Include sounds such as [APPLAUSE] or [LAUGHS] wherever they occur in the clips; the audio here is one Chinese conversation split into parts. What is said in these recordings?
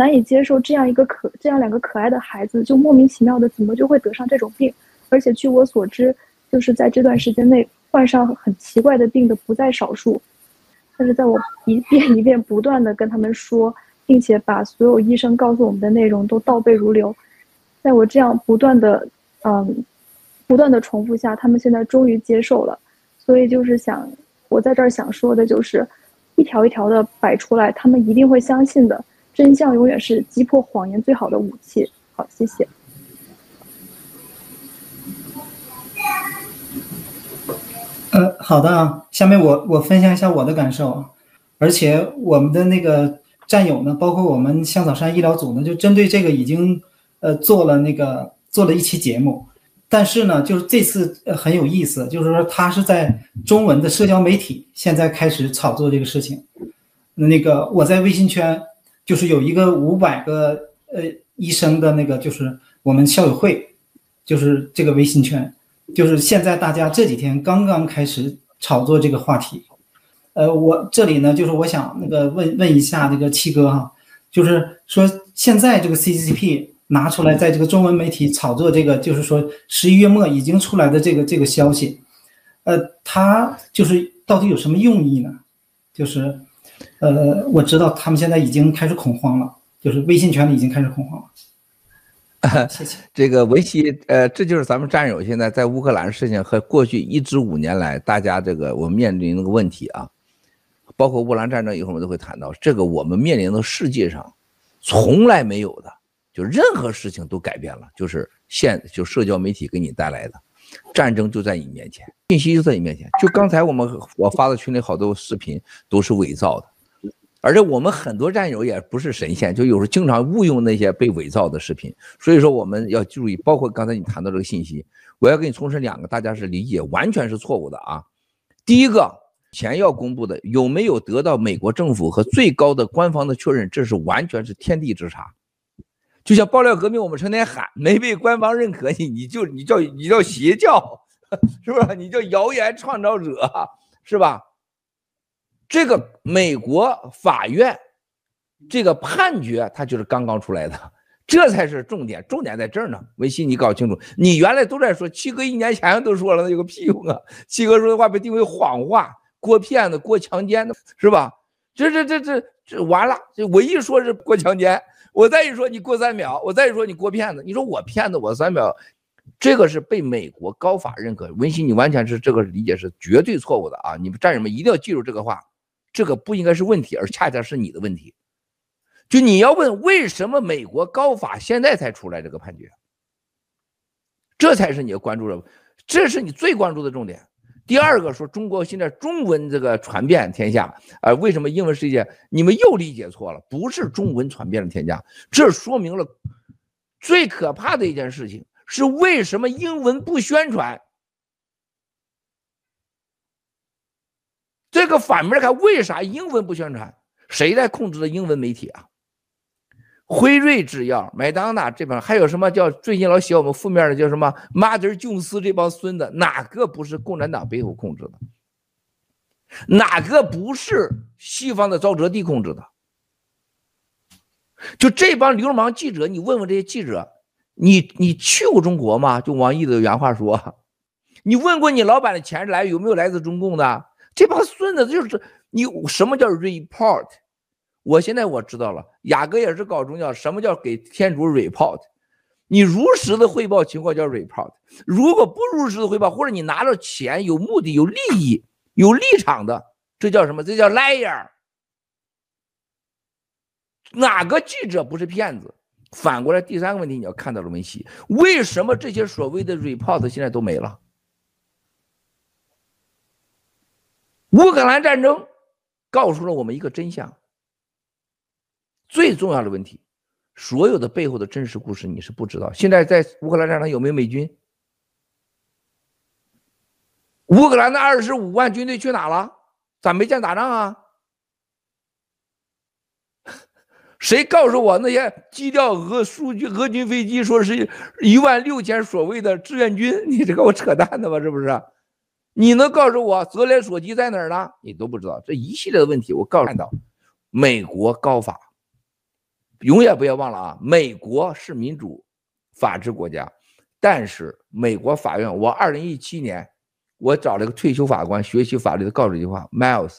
难以接受这样一个可这样两个可爱的孩子就莫名其妙的怎么就会得上这种病，而且据我所知，就是在这段时间内患上很奇怪的病的不在少数。但是在我一遍一遍不断的跟他们说，并且把所有医生告诉我们的内容都倒背如流，在我这样不断的嗯不断的重复下，他们现在终于接受了。所以就是想我在这儿想说的就是，一条一条的摆出来，他们一定会相信的。真相永远是击破谎言最好的武器。好，谢谢。呃，好的啊，下面我我分享一下我的感受，而且我们的那个战友呢，包括我们香草山医疗组呢，就针对这个已经呃做了那个做了一期节目，但是呢，就是这次很有意思，就是说他是在中文的社交媒体现在开始炒作这个事情，那个我在微信圈就是有一个五百个呃医生的那个就是我们校友会，就是这个微信圈。就是现在，大家这几天刚刚开始炒作这个话题，呃，我这里呢，就是我想那个问问一下那个七哥哈，就是说现在这个 CCP 拿出来在这个中文媒体炒作这个，就是说十一月末已经出来的这个这个消息，呃，他就是到底有什么用意呢？就是，呃，我知道他们现在已经开始恐慌了，就是微信圈里已经开始恐慌了。[LAUGHS] 谢谢这个维系，呃，这就是咱们战友现在在乌克兰事情和过去一至五年来，大家这个我们面临的个问题啊，包括乌克兰战争，以后我们都会谈到这个，我们面临的世界上从来没有的，就任何事情都改变了，就是现就社交媒体给你带来的战争就在你面前，信息就在你面前，就刚才我们我发的群里好多视频都是伪造的。而且我们很多战友也不是神仙，就有时候经常误用那些被伪造的视频，所以说我们要注意。包括刚才你谈到这个信息，我要给你重申两个，大家是理解完全是错误的啊。第一个，前要公布的有没有得到美国政府和最高的官方的确认，这是完全是天地之差。就像爆料革命，我们成天喊没被官方认可你，你就你叫你叫邪教，[LAUGHS] 是不是？你叫谣言创造者，是吧？这个美国法院这个判决，它就是刚刚出来的，这才是重点，重点在这儿呢。文熙，你搞清楚，你原来都在说，七哥一年前都说了，那有个屁用啊！七哥说的话被定为谎话，过骗子，过强奸的，是吧？这这这这这完了，我一说是过强奸，我再一说你过三秒，我再一说你过骗子，你说我骗子我三秒，这个是被美国高法认可。文熙，你完全是这个理解是绝对错误的啊！你们战友们一定要记住这个话。这个不应该是问题，而恰恰是你的问题。就你要问为什么美国高法现在才出来这个判决，这才是你要关注的，这是你最关注的重点。第二个说中国现在中文这个传遍天下，啊，为什么英文世界你们又理解错了？不是中文传遍了天下，这说明了最可怕的一件事情是为什么英文不宣传。这个反面看，为啥英文不宣传？谁在控制的英文媒体啊？辉瑞制药、麦当娜这帮，还有什么叫最近老写我们负面的叫什么马丁琼斯这帮孙子，哪个不是共产党背后控制的？哪个不是西方的沼泽地控制的？就这帮流氓记者，你问问这些记者，你你去过中国吗？就王毅的原话说，你问过你老板的钱来有没有来自中共的？这帮孙子就是你，什么叫 report？我现在我知道了，雅各也是搞宗教，什么叫给天主 report？你如实的汇报情况叫 report，如果不如实的汇报，或者你拿着钱有目的、有利益、有立场的，这叫什么？这叫 liar。哪个记者不是骗子？反过来，第三个问题你要看到了文熙，为什么这些所谓的 report 现在都没了？乌克兰战争告诉了我们一个真相，最重要的问题，所有的背后的真实故事你是不知道。现在在乌克兰战场有没有美军？乌克兰的二十五万军队去哪了？咋没见打仗啊？[LAUGHS] 谁告诉我那些机调俄数据俄军飞机说是一万六千所谓的志愿军？[LAUGHS] 你这跟我扯淡的吧？是不是？你能告诉我泽连斯基在哪儿呢？你都不知道这一系列的问题。我告诉你，看到美国高法永远不要忘了啊，美国是民主法治国家，但是美国法院，我二零一七年我找了个退休法官学习法律的，告诉一句话，Miles，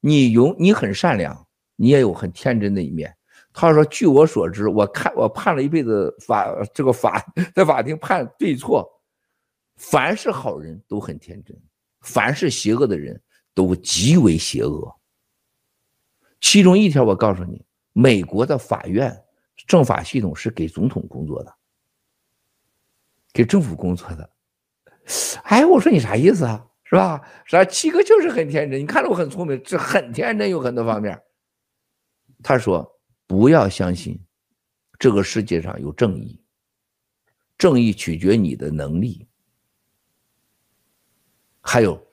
你永你很善良，你也有很天真的一面。他说，据我所知，我看我判了一辈子法，这个法在法庭判对错，凡是好人都很天真，凡是邪恶的人都极为邪恶。其中一条，我告诉你，美国的法院政法系统是给总统工作的，给政府工作的。哎，我说你啥意思啊？是吧？啥？七哥就是很天真，你看着我很聪明，这很天真，有很多方面。他说，不要相信这个世界上有正义，正义取决你的能力，还有。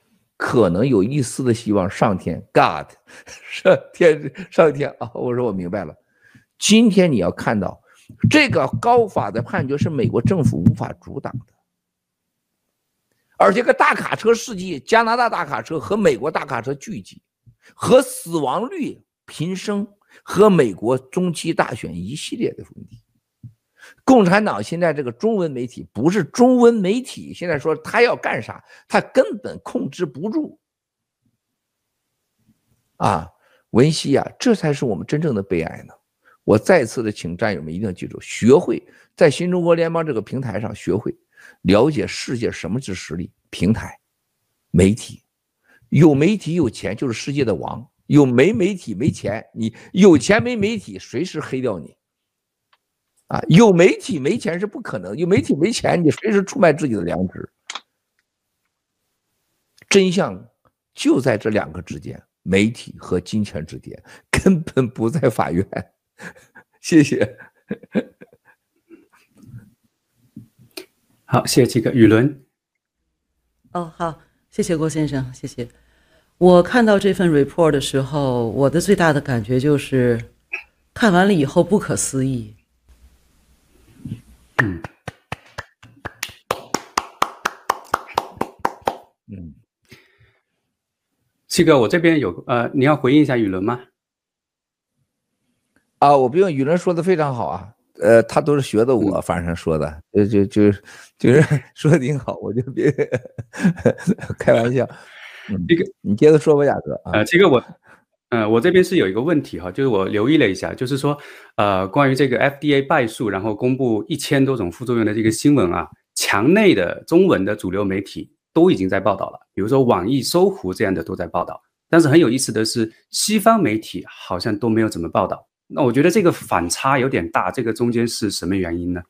可能有一丝的希望，上天，God，[LAUGHS] 上天，上天啊！我说我明白了。今天你要看到这个高法的判决是美国政府无法阻挡的，而这个大卡车事件，加拿大大卡车和美国大卡车聚集，和死亡率频升，和美国中期大选一系列的问题。共产党现在这个中文媒体不是中文媒体，现在说他要干啥，他根本控制不住。啊，文熙啊，这才是我们真正的悲哀呢。我再次的请战友们一定要记住，学会在新中国联邦这个平台上学会了解世界什么是实力。平台、媒体，有媒体有钱就是世界的王，有没媒体没钱，你有钱没媒体随时黑掉你。啊，有媒体没钱是不可能，有媒体没钱，你随时出卖自己的良知。真相就在这两个之间，媒体和金钱之间，根本不在法院。谢谢。好，谢谢几个雨伦。哦，好，谢谢郭先生，谢谢。我看到这份 report 的时候，我的最大的感觉就是，看完了以后不可思议。七哥，我这边有呃，你要回应一下雨伦吗？啊，我不用，雨伦说的非常好啊，呃，他都是学的我，反正说的，就就就就是说的挺好，我就别 [LAUGHS] 开玩笑。这个你接着说吧，雅哥啊，呃，七哥我。呃，我这边是有一个问题哈，就是我留意了一下，就是说，呃，关于这个 FDA 败诉，然后公布一千多种副作用的这个新闻啊，墙内的中文的主流媒体都已经在报道了，比如说网易、搜狐这样的都在报道，但是很有意思的是，西方媒体好像都没有怎么报道。那我觉得这个反差有点大，这个中间是什么原因呢？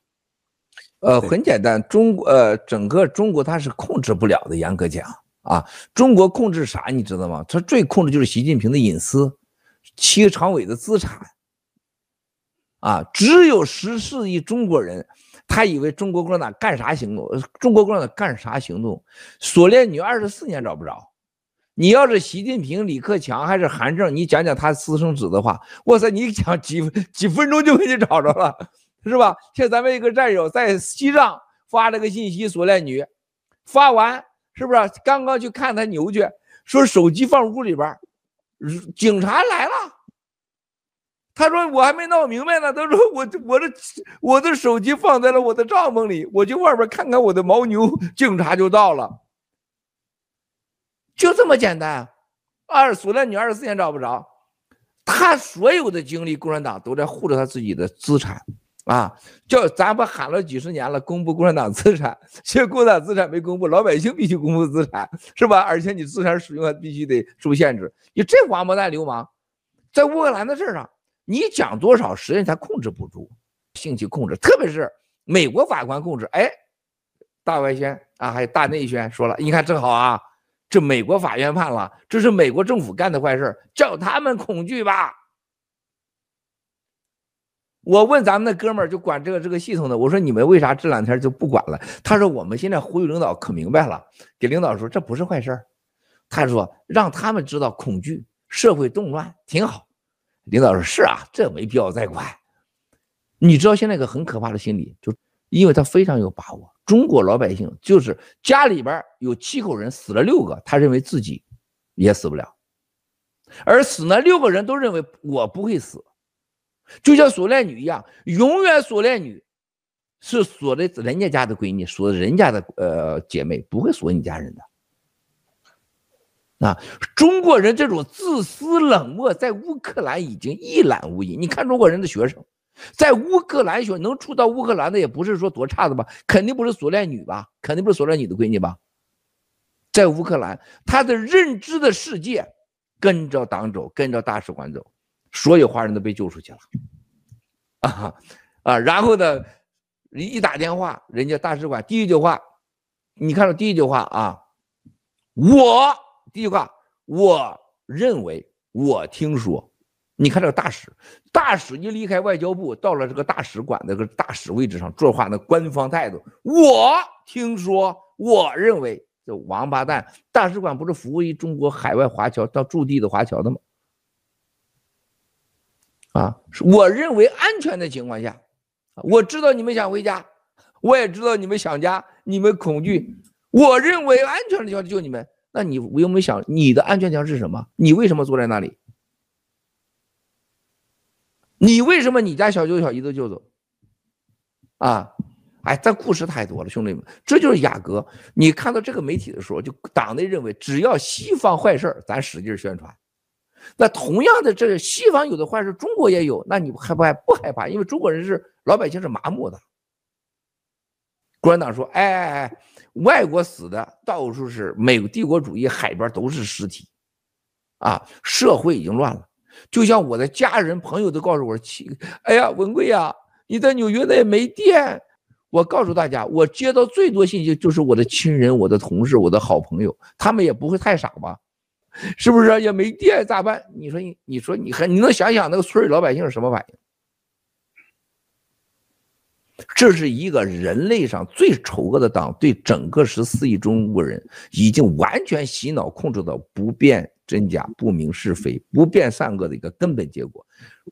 呃，很简单，中国呃，整个中国它是控制不了的，严格讲。啊，中国控制啥你知道吗？它最控制就是习近平的隐私，七个常委的资产。啊，只有十四亿中国人，他以为中国共产党干啥行动？中国共产党干啥行动？锁链女二十四年找不着。你要是习近平、李克强还是韩正，你讲讲他私生子的话，哇塞，你讲几几分钟就给你找着了，是吧？像咱们一个战友在西藏发了个信息，锁链女发完。是不是刚刚去看他牛去？说手机放屋里边，警察来了。他说我还没闹明白呢。他说我我的我的手机放在了我的帐篷里，我去外边看看我的牦牛，警察就到了。就这么简单。二锁链女二十四年找不着，他所有的精力，共产党都在护着他自己的资产。啊，叫咱不喊了几十年了，公布共产党资产，现在共产党资产没公布，老百姓必须公布资产，是吧？而且你资产使用还必须得受限制。你这王八蛋流氓，在乌克兰的事上，你讲多少，实际上他控制不住，兴起控制，特别是美国法官控制。哎，大外宣啊，还有大内宣说了，你看正好啊，这美国法院判了，这是美国政府干的坏事，叫他们恐惧吧。我问咱们那哥们儿就管这个这个系统的，我说你们为啥这两天就不管了？他说我们现在呼吁领导可明白了，给领导说这不是坏事。他说让他们知道恐惧、社会动乱挺好。领导说是啊，这没必要再管。你知道现在一个很可怕的心理，就因为他非常有把握，中国老百姓就是家里边有七口人死了六个，他认为自己也死不了，而死那六个人都认为我不会死。就像锁链女一样，永远锁链女是锁的人家家的闺女，锁人家的呃姐妹，不会锁你家人的。啊，中国人这种自私冷漠，在乌克兰已经一览无遗。你看中国人的学生，在乌克兰学能出到乌克兰的，也不是说多差的吧？肯定不是锁链女吧？肯定不是锁链女的闺女吧？在乌克兰，他的认知的世界跟着党走，跟着大使馆走，所有华人都被救出去了。[LAUGHS] 啊啊，然后呢，一打电话，人家大使馆第一句话，你看到第一句话啊，我。第一句话，我认为，我听说，你看这个大使，大使一离开外交部，到了这个大使馆那个大使位置上，说话那官方态度，我听说，我认为，这王八蛋，大使馆不是服务于中国海外华侨到驻地的华侨的吗？啊，我认为安全的情况下，我知道你们想回家，我也知道你们想家，你们恐惧，我认为安全的情况下救你们。那你有没有想，你的安全墙是什么？你为什么坐在那里？你为什么你家小舅小姨子就走？啊，哎，这故事太多了，兄弟们，这就是雅阁。你看到这个媒体的时候，就党内认为，只要西方坏事咱使劲宣传。那同样的，这西方有的坏事，中国也有，那你害不害不害怕？因为中国人是老百姓是麻木的。共产党说，哎哎哎。外国死的到处是，美帝国主义海边都是尸体，啊，社会已经乱了。就像我的家人朋友都告诉我说：“哎呀，文贵呀，你在纽约那也没电。”我告诉大家，我接到最多信息就是我的亲人、我的同事、我的好朋友，他们也不会太傻吧？是不是？也没电咋办？你说你，你说你还你能想想那个村里老百姓是什么反应？这是一个人类上最丑恶的党，对整个十四亿中国人已经完全洗脑控制到不辨真假、不明是非、不辨善恶的一个根本结果。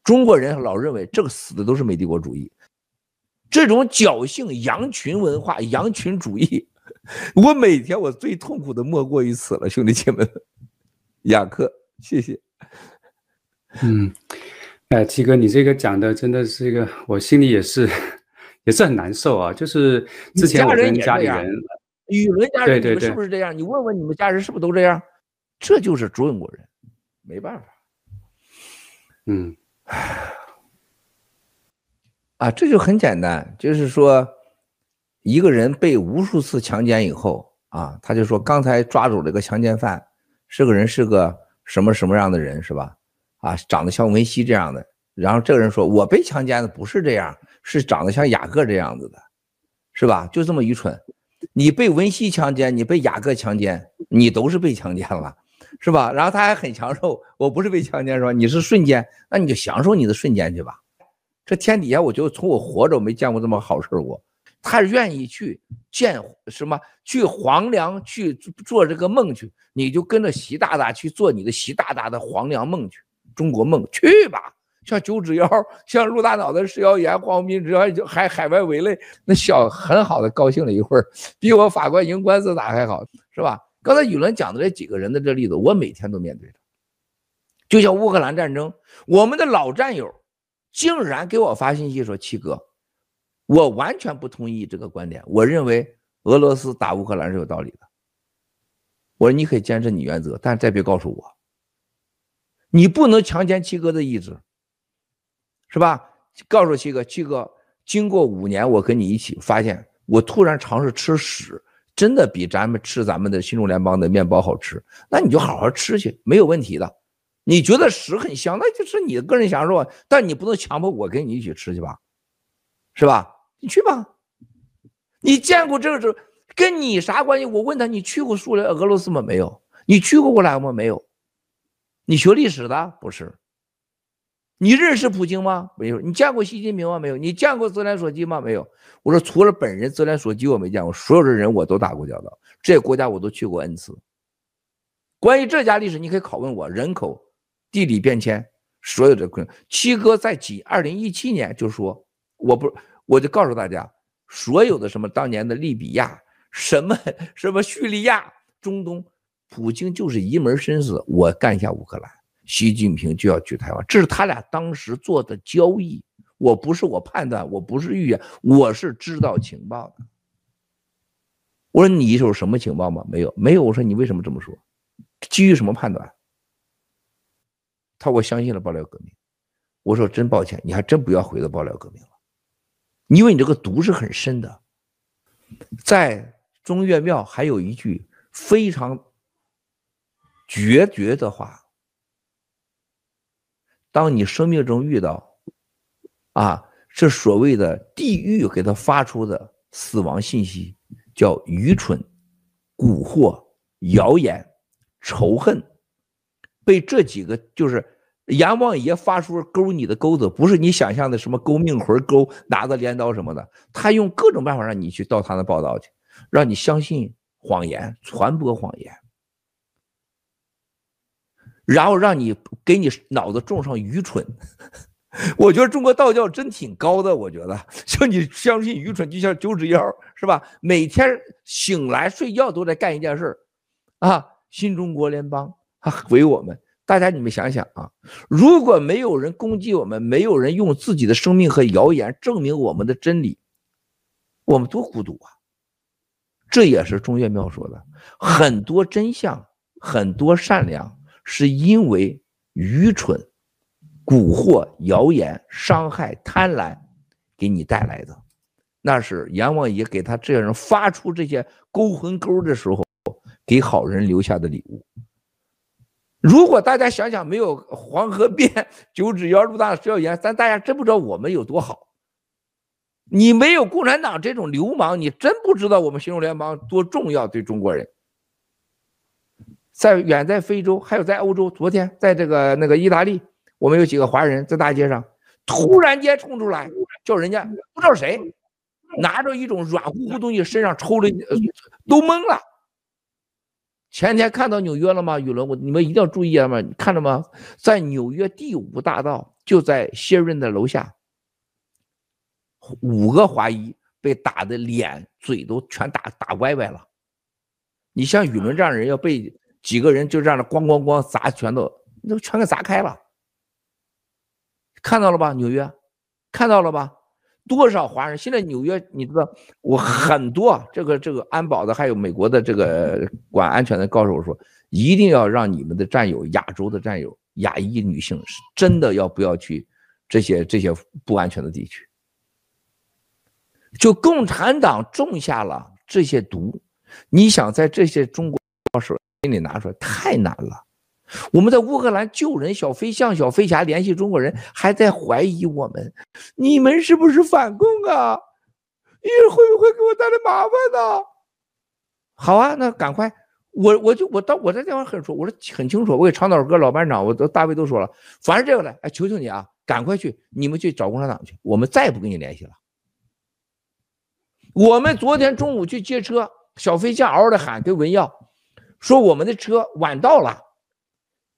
中国人老认为这个死的都是美帝国主义，这种侥幸羊群文化、羊群主义，我每天我最痛苦的莫过于此了，兄弟姐妹。雅克，谢谢。嗯，哎，七哥，你这个讲的真的是一个，我心里也是。也是很难受啊，就是之前我跟家里人，宇伦家人，你们是不是这样？你问问你们家人是不是都这样？这就是中国人，没办法。嗯，啊，这就很简单，就是说，一个人被无数次强奸以后啊，他就说刚才抓住了个强奸犯，这个人是个什么什么样的人是吧？啊，长得像文西这样的，然后这个人说我被强奸的不是这样。是长得像雅各这样子的，是吧？就这么愚蠢，你被文熙强奸，你被雅各强奸，你都是被强奸了，是吧？然后他还很享受，我不是被强奸是吧？你是瞬间，那你就享受你的瞬间去吧。这天底下，我就从我活着我没见过这么好事过。他愿意去见什么？去黄粱去做这个梦去，你就跟着习大大去做你的习大大的黄粱梦去，中国梦去吧。像九指妖，像陆大脑袋食谣言，黄斌只要就还海外围垒，那笑很好的高兴了一会儿，比我法官赢官司打还好，是吧？刚才宇伦讲的这几个人的这例子，我每天都面对着。就像乌克兰战争，我们的老战友竟然给我发信息说：“七哥，我完全不同意这个观点，我认为俄罗斯打乌克兰是有道理的。”我说：“你可以坚持你原则，但再别告诉我，你不能强奸七哥的意志。”是吧？告诉七哥，七哥，经过五年，我跟你一起发现，我突然尝试吃屎，真的比咱们吃咱们的新中联邦的面包好吃。那你就好好吃去，没有问题的。你觉得屎很香，那就是你的个人享受，但你不能强迫我跟你一起吃去吧？是吧？你去吧。你见过这个，跟你啥关系？我问他，你去过苏联、俄罗斯吗？没有。你去过乌克兰吗？没有。你学历史的？不是。你认识普京吗？没有。你见过习近平吗？没有。你见过泽连斯基吗？没有。我说除了本人泽连斯基我没见过，所有的人我都打过交道，这些国家我都去过 n 次。关于这家历史，你可以拷问我，人口、地理变迁，所有的困。七哥在几二零一七年就说，我不，我就告诉大家，所有的什么当年的利比亚，什么什么叙利亚、中东，普京就是一门心思，我干一下乌克兰。习近平就要去台湾，这是他俩当时做的交易。我不是我判断，我不是预言，我是知道情报的。我说你有什么情报吗？没有，没有。我说你为什么这么说？基于什么判断？他我相信了爆料革命。我说真抱歉，你还真不要回到爆料革命了，因为你这个毒是很深的。在中岳庙还有一句非常决绝的话：当你生命中遇到。啊，是所谓的地狱给他发出的死亡信息，叫愚蠢、蛊惑、谣言、仇恨，被这几个就是阎王爷发出勾你的钩子，不是你想象的什么勾命魂勾，拿着镰刀什么的，他用各种办法让你去到他那报道去，让你相信谎言，传播谎言，然后让你给你脑子种上愚蠢。[LAUGHS] 我觉得中国道教真挺高的，我觉得 [LAUGHS] 就你相信愚蠢，就像九指妖是吧？每天醒来睡觉都在干一件事啊，新中国联邦啊，毁我们！大家你们想想啊，如果没有人攻击我们，没有人用自己的生命和谣言证明我们的真理，我们多孤独啊！这也是中岳庙说的，很多真相，很多善良，是因为愚蠢。蛊惑、谣言、伤害、贪婪，给你带来的，那是阎王爷给他这些人发出这些勾魂钩的时候，给好人留下的礼物。如果大家想想，没有黄河变九指妖、陆大蛇妖，咱大家真不知道我们有多好。你没有共产党这种流氓，你真不知道我们新中国联邦多重要对中国人。在远在非洲，还有在欧洲，昨天在这个那个意大利。我们有几个华人在大街上，突然间冲出来，叫人家不知道谁，拿着一种软乎乎东西，身上抽了，都懵了。前天看到纽约了吗？宇伦，我你们一定要注意啊！嘛，你看到吗？在纽约第五大道，就在谢润的楼下，五个华裔被打的脸、嘴都全打打歪歪了。你像宇伦这样的人，要被几个人就这样的咣咣咣砸，拳头都全给砸开了。看到了吧，纽约，看到了吧？多少华人？现在纽约，你知道，我很多这个这个安保的，还有美国的这个管安全的，告诉我说，一定要让你们的战友，亚洲的战友，亚裔女性，是真的要不要去这些这些不安全的地区？就共产党种下了这些毒，你想在这些中国手里拿出来，太难了。我们在乌克兰救人，小飞象、小飞侠联系中国人，还在怀疑我们，你们是不是反共啊？你会不会给我带来麻烦呢？好啊，那赶快，我我就我到我在电话很说，我说很清楚，我给长岛哥老班长，我都大卫都说了，凡是这个的，哎，求求你啊，赶快去，你们去找共产党去，我们再也不跟你联系了。我们昨天中午去接车，小飞象嗷嗷的喊跟文耀，说我们的车晚到了。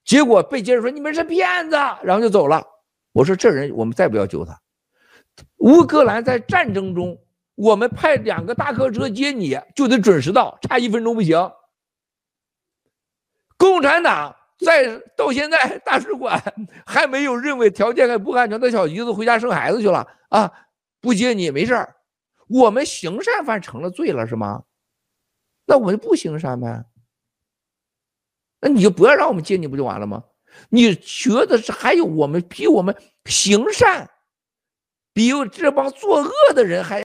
结果被接着说你们是骗子，然后就走了。我说这人我们再不要救他。乌克兰在战争中，我们派两个大客车接你就得准时到，差一分钟不行。共产党在到现在大使馆 [LAUGHS] 还没有认为条件还不安全，带小姨子回家生孩子去了啊，不接你没事。我们行善犯成了罪了是吗？那我们不行善呗。那你就不要让我们接你不就完了吗？你觉得是还有我们比我们行善，比这帮作恶的人还